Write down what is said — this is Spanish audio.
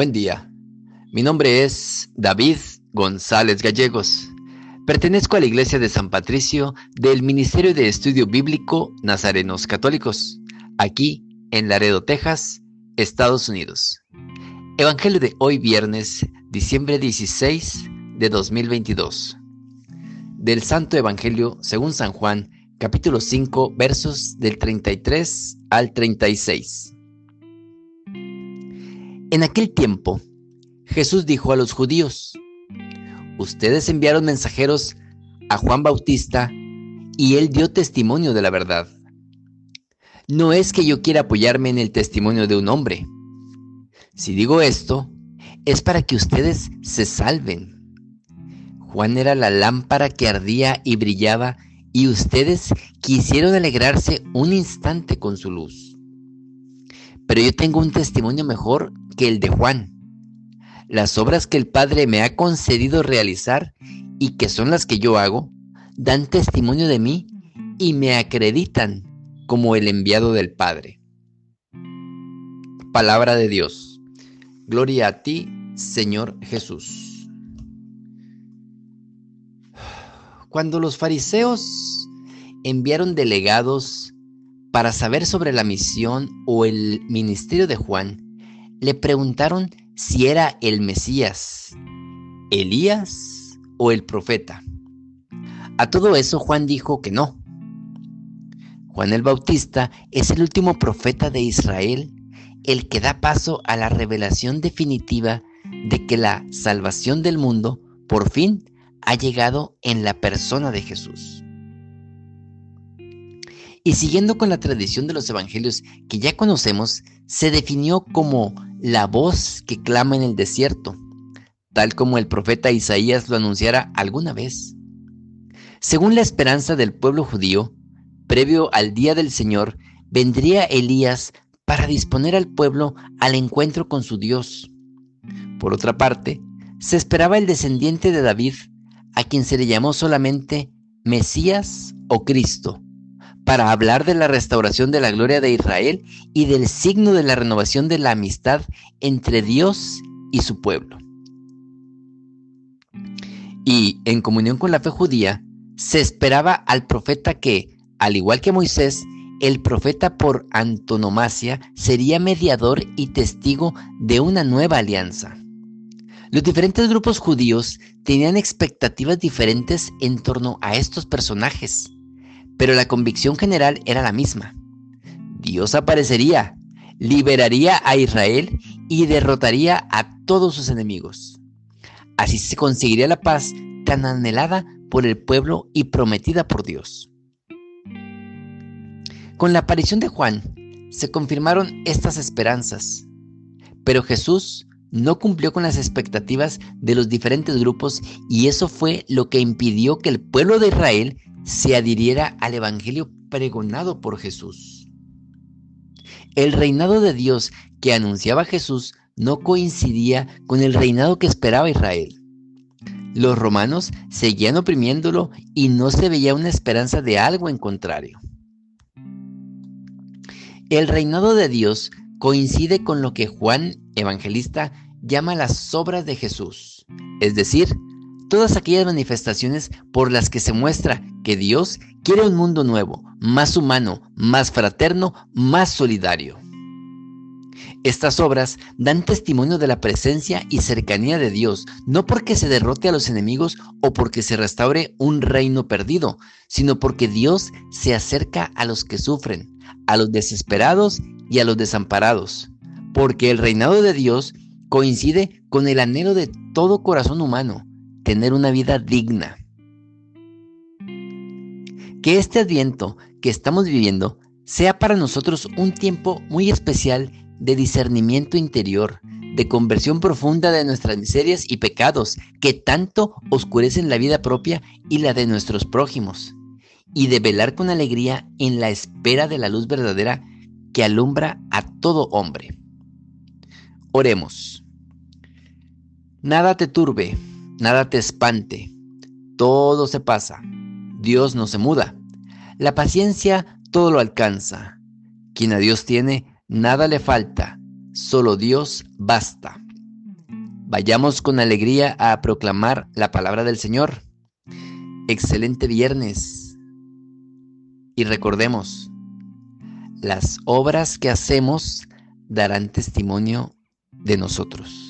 Buen día. Mi nombre es David González Gallegos. Pertenezco a la Iglesia de San Patricio del Ministerio de Estudio Bíblico Nazarenos Católicos, aquí en Laredo, Texas, Estados Unidos. Evangelio de hoy viernes, diciembre 16 de 2022. Del Santo Evangelio según San Juan, capítulo 5, versos del 33 al 36. En aquel tiempo, Jesús dijo a los judíos, Ustedes enviaron mensajeros a Juan Bautista y él dio testimonio de la verdad. No es que yo quiera apoyarme en el testimonio de un hombre. Si digo esto, es para que ustedes se salven. Juan era la lámpara que ardía y brillaba y ustedes quisieron alegrarse un instante con su luz. Pero yo tengo un testimonio mejor que el de Juan. Las obras que el Padre me ha concedido realizar y que son las que yo hago, dan testimonio de mí y me acreditan como el enviado del Padre. Palabra de Dios. Gloria a ti, Señor Jesús. Cuando los fariseos enviaron delegados para saber sobre la misión o el ministerio de Juan, le preguntaron si era el Mesías, Elías o el profeta. A todo eso Juan dijo que no. Juan el Bautista es el último profeta de Israel, el que da paso a la revelación definitiva de que la salvación del mundo por fin ha llegado en la persona de Jesús. Y siguiendo con la tradición de los evangelios que ya conocemos, se definió como la voz que clama en el desierto, tal como el profeta Isaías lo anunciara alguna vez. Según la esperanza del pueblo judío, previo al día del Señor, vendría Elías para disponer al pueblo al encuentro con su Dios. Por otra parte, se esperaba el descendiente de David, a quien se le llamó solamente Mesías o Cristo, para hablar de la restauración de la gloria de Israel y del signo de la renovación de la amistad entre Dios y su pueblo. Y en comunión con la fe judía, se esperaba al profeta que, al igual que Moisés, el profeta por antonomasia sería mediador y testigo de una nueva alianza. Los diferentes grupos judíos tenían expectativas diferentes en torno a estos personajes pero la convicción general era la misma. Dios aparecería, liberaría a Israel y derrotaría a todos sus enemigos. Así se conseguiría la paz tan anhelada por el pueblo y prometida por Dios. Con la aparición de Juan se confirmaron estas esperanzas, pero Jesús no cumplió con las expectativas de los diferentes grupos y eso fue lo que impidió que el pueblo de Israel se adhiriera al Evangelio pregonado por Jesús. El reinado de Dios que anunciaba Jesús no coincidía con el reinado que esperaba Israel. Los romanos seguían oprimiéndolo y no se veía una esperanza de algo en contrario. El reinado de Dios coincide con lo que Juan Evangelista llama las obras de Jesús, es decir, todas aquellas manifestaciones por las que se muestra que Dios quiere un mundo nuevo, más humano, más fraterno, más solidario. Estas obras dan testimonio de la presencia y cercanía de Dios, no porque se derrote a los enemigos o porque se restaure un reino perdido, sino porque Dios se acerca a los que sufren, a los desesperados y a los desamparados, porque el reinado de Dios coincide con el anhelo de todo corazón humano, tener una vida digna. Que este adviento que estamos viviendo sea para nosotros un tiempo muy especial de discernimiento interior, de conversión profunda de nuestras miserias y pecados que tanto oscurecen la vida propia y la de nuestros prójimos, y de velar con alegría en la espera de la luz verdadera que alumbra a todo hombre. Oremos. Nada te turbe, Nada te espante, todo se pasa, Dios no se muda. La paciencia todo lo alcanza. Quien a Dios tiene, nada le falta, solo Dios basta. Vayamos con alegría a proclamar la palabra del Señor. Excelente viernes. Y recordemos, las obras que hacemos darán testimonio de nosotros.